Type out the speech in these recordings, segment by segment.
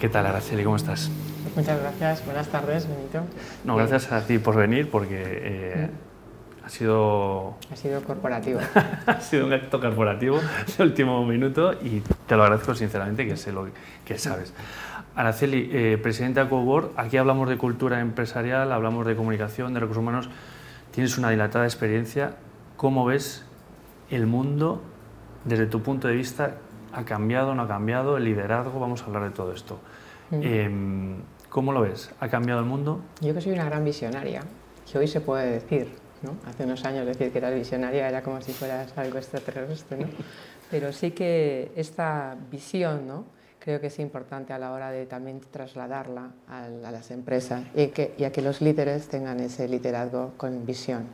¿qué tal Araceli? ¿Cómo estás? Muchas gracias, buenas tardes, Benito. No, gracias a ti por venir porque eh, ha sido... Ha sido corporativo. ha sido un acto corporativo el último minuto y te lo agradezco sinceramente que sé lo que sabes. Araceli, eh, presidenta de Cowork, aquí hablamos de cultura empresarial, hablamos de comunicación, de recursos humanos. Tienes una dilatada experiencia. ¿Cómo ves el mundo desde tu punto de vista? ¿Ha cambiado o no ha cambiado? ¿El liderazgo? Vamos a hablar de todo esto. Mm. Em, ¿Cómo lo ves? ¿Ha cambiado el mundo? Yo que soy una gran visionaria, que hoy se puede decir, ¿no? Hace unos años decir que eras visionaria era como si fueras algo extraterrestre, ¿no? Pero sí que esta visión, ¿no? creo que es importante a la hora de también trasladarla a, las empresas y, que, y a que los líderes tengan ese liderazgo con visión.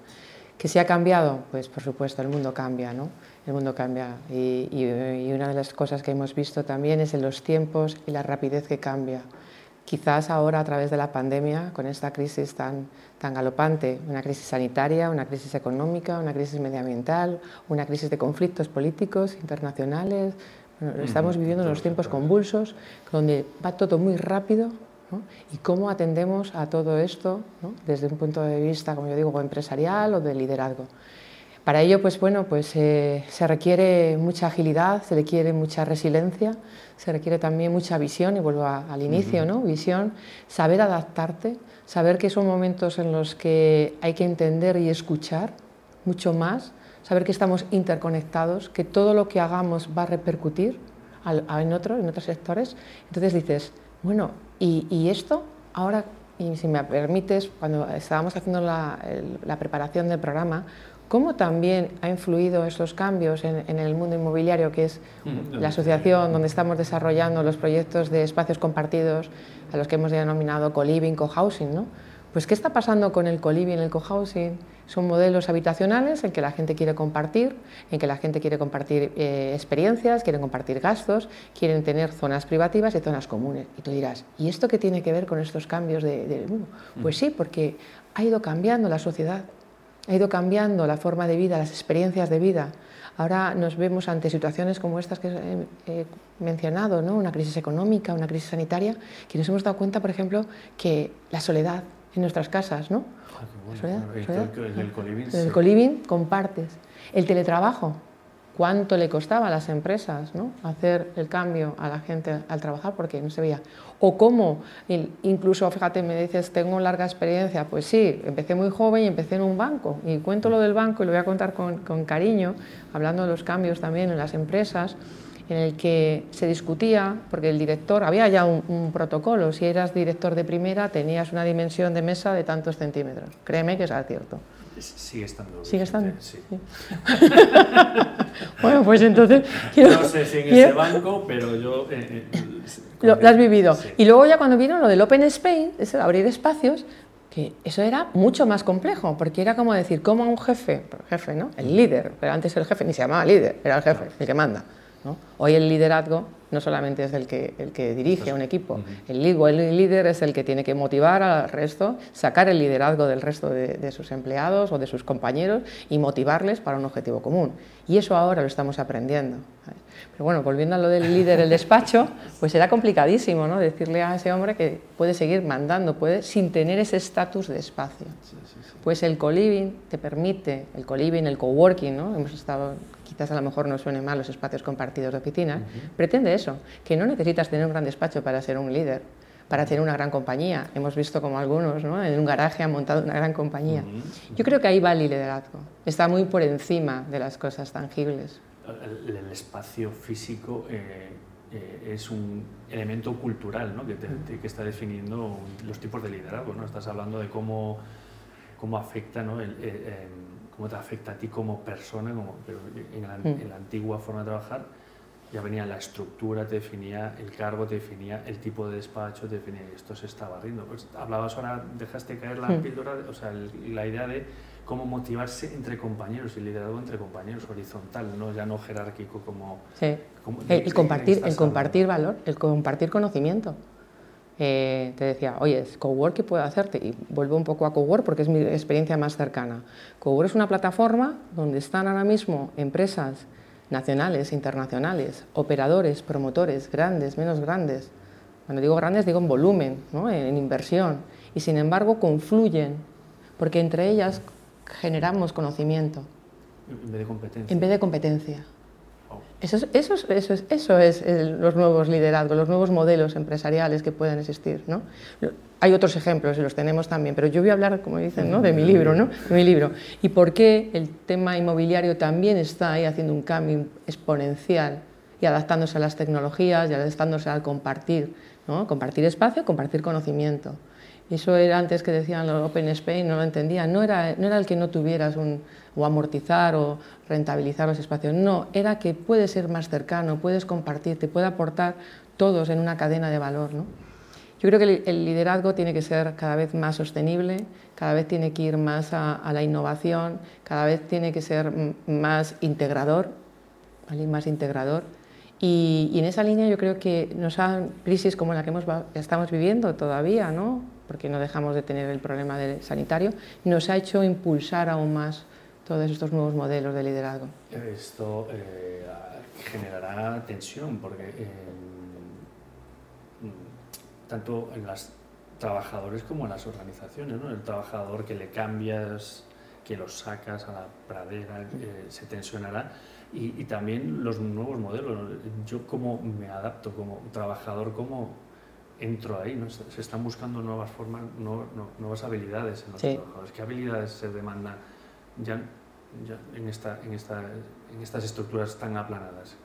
¿Que se ha cambiado? Pues por supuesto, el mundo cambia, ¿no? El mundo cambia. Y, y, una de las cosas que hemos visto también es en los tiempos y la rapidez que cambia. Quizás ahora a través de la pandemia, con esta crisis tan, tan galopante, una crisis sanitaria, una crisis económica, una crisis medioambiental, una crisis de conflictos políticos internacionales, estamos viviendo unos tiempos convulsos, donde va todo muy rápido, y cómo atendemos a todo esto desde un punto de vista, como yo digo, empresarial o de liderazgo. Para ello, pues bueno, pues eh, se requiere mucha agilidad, se requiere mucha resiliencia, se requiere también mucha visión, y vuelvo al inicio, ¿no? Visión, saber adaptarte, saber que son momentos en los que hay que entender y escuchar mucho más saber que estamos interconectados, que todo lo que hagamos va a repercutir en, otros, en otros sectores. Entonces dices, bueno, ¿y, esto? Ahora, y si me permites, cuando estábamos haciendo la, preparación del programa, ¿Cómo también ha influido estos cambios en, el mundo inmobiliario, que es mm, la asociación donde estamos desarrollando los proyectos de espacios compartidos, a los que hemos denominado co-living, co-housing? ¿no? Pues, ¿qué está pasando con el co-living, el co-housing? Son modelos habitacionales en que la gente quiere compartir, en que la gente quiere compartir eh, experiencias, quieren compartir gastos, quieren tener zonas privativas y zonas comunes. Y tú dirás, ¿y esto qué tiene que ver con estos cambios del de mundo? Pues sí, porque ha ido cambiando la sociedad, ha ido cambiando la forma de vida, las experiencias de vida. Ahora nos vemos ante situaciones como estas que he mencionado, ¿no? una crisis económica, una crisis sanitaria, que nos hemos dado cuenta, por ejemplo, que la soledad en nuestras casas, ¿no? En el coliving compartes. El teletrabajo, cuánto le costaba a las empresas ¿no? hacer el cambio a la gente al trabajar porque no se veía. O cómo, incluso, fíjate, me dices, tengo larga experiencia. Pues sí, empecé muy joven y empecé en un banco. Y cuento lo del banco y lo voy a contar con, cariño, hablando de los cambios también en las empresas en el que se discutía, porque el director, había ya un, protocolo, si eras director de primera tenías una dimensión de mesa de tantos centímetros. Créeme que es cierto. Sigue estando. ¿Sigue estando? Sí. bueno, pues entonces... no sé si en ese banco, pero yo... Eh, eh, lo, has vivido. Y luego ya cuando vino lo del Open Space, ese abrir espacios, que eso era mucho más complejo, porque era como decir, como un jefe, jefe, ¿no? El líder, pero antes el jefe ni se llamaba líder, era el jefe, el que manda Hoy el liderazgo no solamente es el que, el que dirige a un equipo, el, líder es el que tiene que motivar al resto, sacar el liderazgo del resto de, sus empleados o de sus compañeros y motivarles para un objetivo común. Y eso ahora lo estamos aprendiendo. Pero bueno, volviendo a lo del líder del despacho, pues era complicadísimo ¿no? decirle a ese hombre que puede seguir mandando, puede sin tener ese estatus de espacio. Pues el co-living te permite, el co-living, el coworking, ¿no? hemos estado quizás a lo mejor no suene mal los espacios compartidos de oficina, pretende eso, que no necesitas tener un gran despacho para ser un líder, para tener una gran compañía. Hemos visto como algunos ¿no? en un garaje han montado una gran compañía. Yo creo que ahí va el liderazgo, está muy por encima de las cosas tangibles. El, espacio físico eh, eh, es un elemento cultural ¿no? que, que, está definiendo los tipos de liderazgo. ¿no? Estás hablando de cómo, cómo afecta ¿no? el, eh, cómo te afecta a ti como persona, como, pero en la, en la, antigua forma de trabajar ya venía la estructura, te definía el cargo, te definía el tipo de despacho, te definía esto se estaba riendo. Pues hablabas ahora, dejaste caer la mm. píldora, o sea, la idea de cómo motivarse entre compañeros y liderazgo entre compañeros, horizontal, no ya no jerárquico como... Sí. el, compartir, el compartir valor, el compartir conocimiento. Eh, te decía, oye, Cowork, ¿qué puedo hacerte? Y vuelvo un poco a Cowork porque es mi experiencia más cercana. Cowork es una plataforma donde están ahora mismo empresas nacionales, internacionales, operadores, promotores, grandes, menos grandes, Cuando digo grandes digo en volumen, ¿no? en, inversión. Y sin embargo confluyen, porque entre ellas generamos conocimiento. En vez de competencia. En vez de competencia. Eso es, eso eso es, eso es los nuevos liderazgos, los nuevos modelos empresariales que pueden existir. ¿no? Hay otros ejemplos y los tenemos también, pero yo voy a hablar, como dicen, ¿no? de mi libro, ¿no? de mi libro. Y por qué el tema inmobiliario también está ahí haciendo un cambio exponencial y adaptándose a las tecnologías y adaptándose al compartir, ¿no? compartir espacio, compartir conocimiento. Eso era antes que decían los Open Spain, no lo entendía. No era, no era el que no tuvieras un, o amortizar o rentabilizar los espacios, no, era que puedes ser más cercano, puedes compartir, te puede aportar todos en una cadena de valor. ¿no? Yo creo que el liderazgo tiene que ser cada vez más sostenible, cada vez tiene que ir más a, la innovación, cada vez tiene que ser más integrador, ¿vale? más integrador. Y, en esa línea yo creo que nos han crisis como la que hemos, estamos viviendo todavía, ¿no? porque no dejamos de tener el problema del sanitario, nos ha hecho impulsar aún más todos estos nuevos modelos de liderazgo. Esto eh, generará tensión porque eh, tanto en los trabajadores como en las organizaciones, ¿no? el trabajador que le cambias, que lo sacas a la pradera, eh, se tensionará y, también los nuevos modelos. Yo cómo me adapto como trabajador, cómo entro ahí, ¿no? se, están buscando nuevas formas, nuevas habilidades en los trabajadores. ¿Qué habilidades se demandan? Ya, en, esta, en, esta, en, estas estructuras tan aplanadas?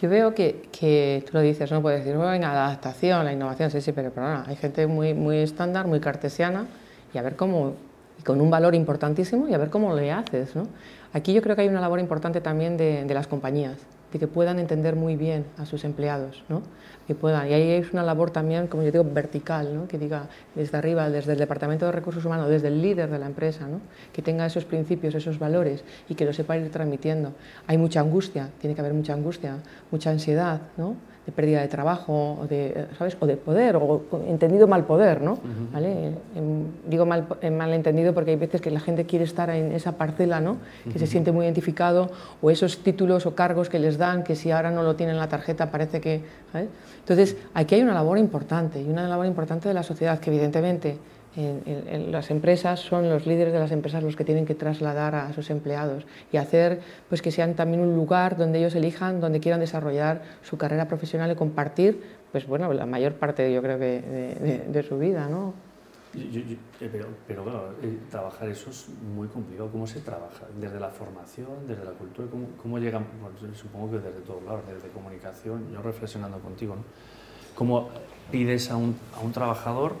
Yo veo que, que, tú lo dices, no puedes decir, bueno, la adaptación, la innovación, sí, sí, pero, pero hay gente muy, muy estándar, muy cartesiana, y a ver cómo, y con un valor importantísimo, y a ver cómo le haces. ¿no? Aquí yo creo que hay una labor importante también de, de las compañías, de que puedan entender muy bien a sus empleados. ¿no? que puedan. Y ahí es una labor también, como yo digo, vertical, ¿no? que diga desde arriba, desde el Departamento de Recursos Humanos, desde el líder de la empresa, ¿no? que tenga esos principios, esos valores y que lo sepa ir transmitiendo. Hay mucha angustia, tiene que haber mucha angustia, mucha ansiedad, ¿no? De pérdida de trabajo, o de, ¿sabes? o de poder, o entendido mal poder, ¿no? ¿Vale? digo mal, mal entendido porque hay veces que la gente quiere estar en esa parcela, ¿no? Que se siente muy identificado, o esos títulos o cargos que les dan, que si ahora no lo tienen en la tarjeta parece que... Entonces, aquí hay una labor importante, y una labor importante de la sociedad, que evidentemente en, las empresas son los líderes de las empresas los que tienen que trasladar a sus empleados y hacer pues, que sean también un lugar donde ellos elijan, donde quieran desarrollar su carrera profesional y compartir pues, bueno, la mayor parte, yo creo que, de, su vida. ¿no? Eh, pero, eh, trabajar eso es muy complicado. ¿Cómo se trabaja? ¿Desde la formación, desde la cultura? ¿Cómo, cómo llegan? supongo que desde todos lados, desde comunicación. Yo reflexionando contigo, ¿no? ¿Cómo pides a un, a un trabajador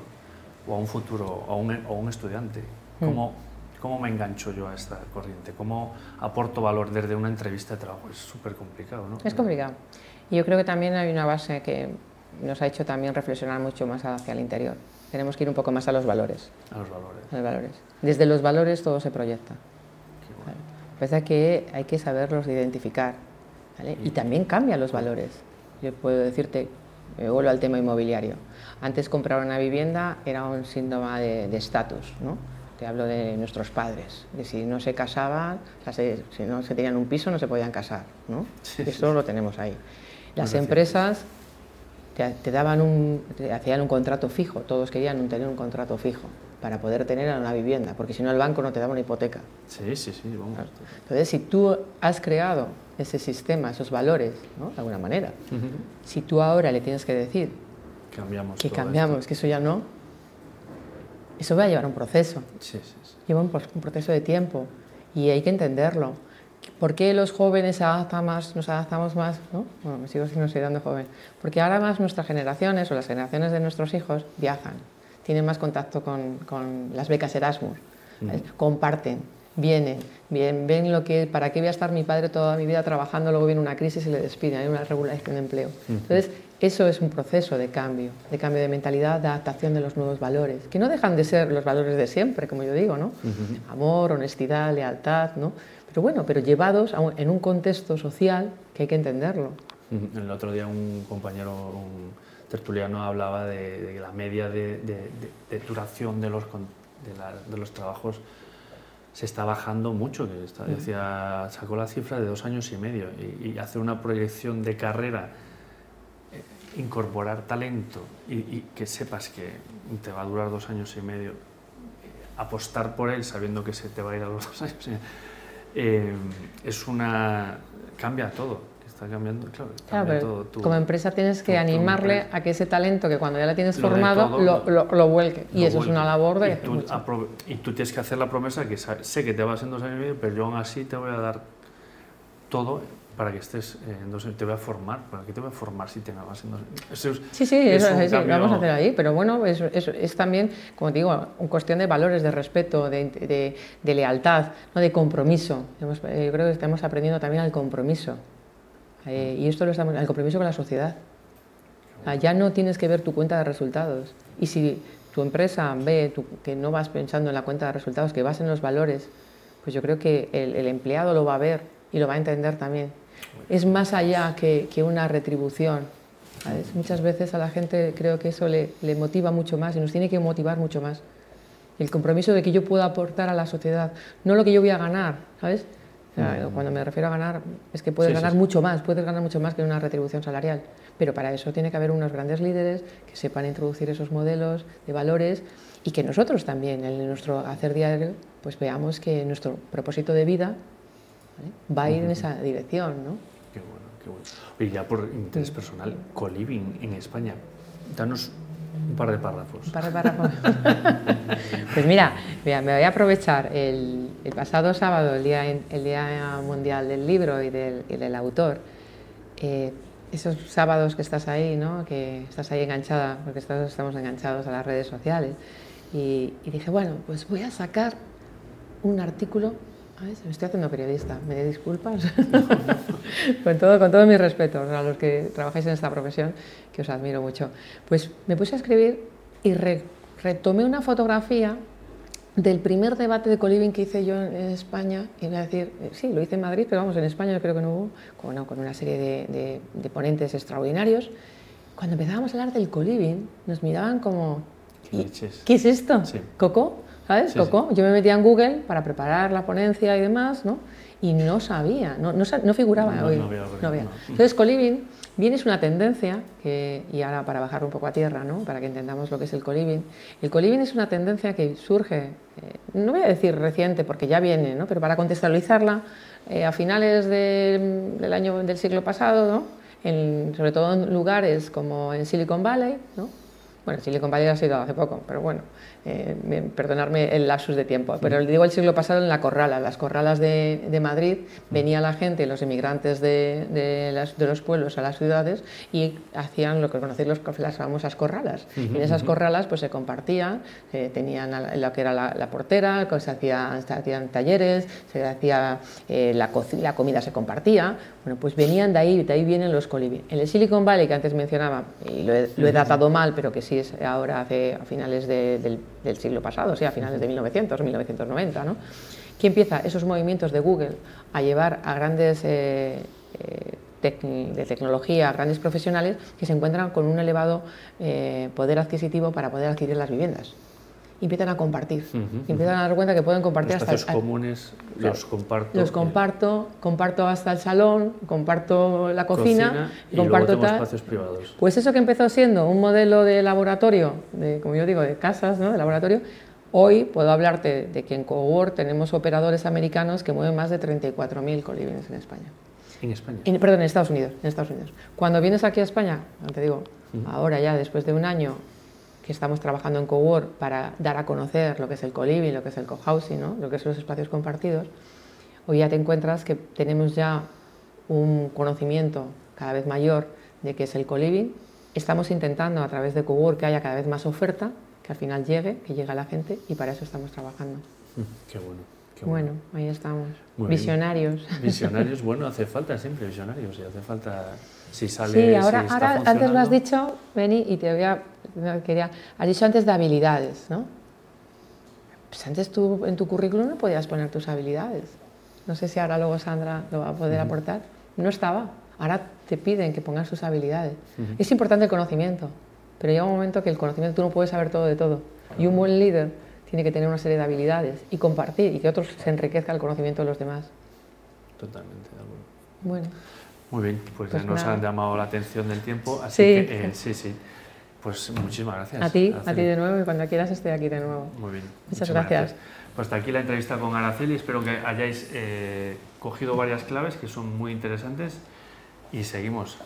o a un futuro o a un, o un estudiante. Hmm. ¿Cómo, ¿Cómo me engancho yo a esta corriente? ¿Cómo aporto valor desde una entrevista de trabajo? Es súper complicado, ¿no? Es complicado. Y yo creo que también hay una base que nos ha hecho también reflexionar mucho más hacia el interior. Tenemos que ir un poco más a los valores. A los valores. A los valores. Desde los valores todo se proyecta. Qué bueno. que hay que saberlos identificar. ¿vale? Y también cambian los valores. Yo puedo decirte, me vuelvo al tema inmobiliario antes comprar una vivienda era un síntoma de estatus, ¿no? Te hablo de nuestros padres, de si no se casaban, si no se tenían un piso no se podían casar, ¿no? Eso lo tenemos ahí. Las empresas te, daban un, hacían un contrato fijo, todos querían tener un contrato fijo para poder tener una vivienda, porque si no el banco no te daba una hipoteca. Sí, sí, sí, vamos. Entonces, si tú has creado ese sistema, esos valores, ¿no? de alguna manera, si tú ahora le tienes que decir cambiamos que cambiamos, que eso ya no. Eso va a llevar un proceso. Sí, sí, sí. Lleva un, proceso de tiempo y hay que entenderlo. ¿Por qué los jóvenes adaptan más, nos adaptamos más? ¿no? Bueno, me sigo siendo joven. Porque ahora más nuestras generaciones o las generaciones de nuestros hijos viajan, tienen más contacto con, con las becas Erasmus, comparten, vienen, bien, ven lo que, para qué voy a estar mi padre toda mi vida trabajando, luego viene una crisis y le despiden, hay una regulación de empleo. Entonces, eso es un proceso de cambio, de cambio de mentalidad, de adaptación de los nuevos valores, que no dejan de ser los valores de siempre, como yo digo, ¿no? Amor, honestidad, lealtad, ¿no? Pero bueno, pero llevados en un contexto social que hay que entenderlo. El otro día un compañero, un tertuliano, hablaba de, la media de, duración de los, de, los trabajos se está bajando mucho, que decía, sacó la cifra de dos años y medio y, y hacer una proyección de carrera incorporar talento y, que sepas que te va a durar dos años y medio, apostar por él sabiendo que se te va a ir a los dos años, eh, es una... cambia todo está cambiando, claro. Cambia todo como empresa tienes que animarle a que ese talento que cuando ya lo tienes formado lo, lo, vuelque. y eso es una labor de... Y tú, tienes que hacer la promesa que sé que te vas en dos años y medio, pero yo aún así te voy a dar todo para que estés en dos años. Te voy a formar. ¿Para qué te voy a formar si te vas en dos años? sí, sí, eso, es, vamos a hacer ahí. Pero bueno, es, es, también, como digo, una cuestión de valores, de respeto, de, de, de lealtad, ¿no? de compromiso. Hemos, yo creo que estamos aprendiendo también al compromiso. Eh, y esto lo estamos, el compromiso con la sociedad. Ya no tienes que ver tu cuenta de resultados. Y si tu empresa ve que no vas pensando en la cuenta de resultados, que vas en los valores, pues yo creo que el, empleado lo va a ver y lo va a entender también. Es más allá que, una retribución. Muchas veces a la gente creo que eso le, le motiva mucho más y nos tiene que motivar mucho más. El compromiso de que yo pueda aportar a la sociedad, no lo que yo voy a ganar, ¿sabes? Cuando me refiero a ganar, es que puedes ganar mucho más, puedes ganar mucho más que una retribución salarial. Pero para eso tiene que haber unos grandes líderes que sepan introducir esos modelos de valores y que nosotros también, en nuestro hacer diario, pues veamos que nuestro propósito de vida va a ir en esa dirección. ¿no? Qué bueno, qué bueno. Y ya por interés personal, Coliving en España, danos un par de párrafos. Un par de párrafos. pues mira, me voy a aprovechar el, pasado sábado, el día, el día Mundial del Libro y del, autor. Eh, esos sábados que estás ahí, ¿no? que estás ahí enganchada, porque estamos enganchados a las redes sociales, y, y dije, bueno, pues voy a sacar un artículo me estoy haciendo periodista, me disculpas. con, todo, con todo mi respeto a los que trabajáis en esta profesión, que os admiro mucho. Pues me puse a escribir y retomé una fotografía del primer debate de coliving que hice yo en España, y a decir, eh, sí, lo hice en Madrid, pero vamos, en España yo creo que no hubo, con, con una serie de, de, ponentes extraordinarios. Cuando empezábamos a hablar del coliving, nos miraban como, ¿qué es esto? ¿Coco? ¿Sabes, Coco? Yo me metía en Google para preparar la ponencia y demás, ¿no? Y no sabía, no, no, figuraba no, hoy. No había, Entonces, coliving viene es una tendencia, que, y ahora para bajar un poco a tierra, ¿no? para que entendamos lo que es el coliving. El coliving es una tendencia que surge, eh, no voy a decir reciente porque ya viene, ¿no? pero para contextualizarla, eh, a finales del año del siglo pasado, ¿no? en, sobre todo en lugares como en Silicon Valley, ¿no? Bueno, Silicon Valley ha sido hace poco, pero bueno, eh, perdonarme el lapsus de tiempo, pero digo el siglo pasado en la corrala, las corralas de, de Madrid, venía la gente, los emigrantes de, de, las, de, los pueblos a las ciudades y hacían lo que conocéis los, las famosas corralas. y en esas corralas pues se compartían, eh, tenían lo que era la, portera, se, hacía, se, hacían talleres, se hacía eh, la, la comida se compartía, bueno, pues venían de ahí, de ahí vienen los colibrí. En el Silicon Valley que antes mencionaba, y lo he, lo he datado mal, pero que sí es ahora hace, a finales del siglo pasado, o a finales de 1900, 1990, ¿no? que empieza esos movimientos de Google a llevar a grandes eh, eh, de tecnología, a grandes profesionales que se encuentran con un elevado eh, poder adquisitivo para poder adquirir las viviendas empiezan a compartir. empiezan a dar cuenta que pueden compartir los hasta... comunes los comparto. Los comparto, comparto hasta el salón, comparto la cocina, y comparto tal. espacios privados. Pues eso que empezó siendo un modelo de laboratorio, de, como yo digo, de casas, ¿no? de laboratorio, hoy puedo hablarte de que en Cowork tenemos operadores americanos que mueven más de 34.000 colibines en España. ¿En España? perdón, en Estados Unidos. En Estados Unidos. Cuando vienes aquí a España, te digo, ahora ya después de un año que estamos trabajando en Cowork para dar a conocer lo que es el co-living, lo que es el co-housing, ¿no? lo que son los espacios compartidos, hoy ya te encuentras que tenemos ya un conocimiento cada vez mayor de qué es el co-living. Estamos intentando a través de Cowork que haya cada vez más oferta, que al final llegue, que llegue a la gente y para eso estamos trabajando. Mm, qué bueno. bueno. ahí estamos. visionarios. Visionarios, bueno, hace falta siempre visionarios y hace falta si sale. Sí, ahora, ahora antes lo has dicho, Beni, y te voy a quería, has dicho antes de habilidades, ¿no? Pues antes tú en tu currículum no podías poner tus habilidades. No sé si ahora luego Sandra lo va a poder aportar. No estaba. Ahora te piden que pongas tus habilidades. Es importante el conocimiento, pero llega un momento que el conocimiento tú no puedes saber todo de todo. Y un buen líder tiene que tener una serie de habilidades y compartir y que otros se enriquezca el conocimiento de los demás. Totalmente, de Bueno. Muy bien, pues, Pues nos nada. han llamado la atención del tiempo, así Sí. que eh, sí, sí. Pues muchísimas gracias. A ti, a ti de nuevo y cuando quieras estoy aquí de nuevo. Muy bien. Muchas gracias. Pues hasta aquí la entrevista con Araceli. Espero que hayáis eh, cogido varias claves que son muy interesantes y seguimos.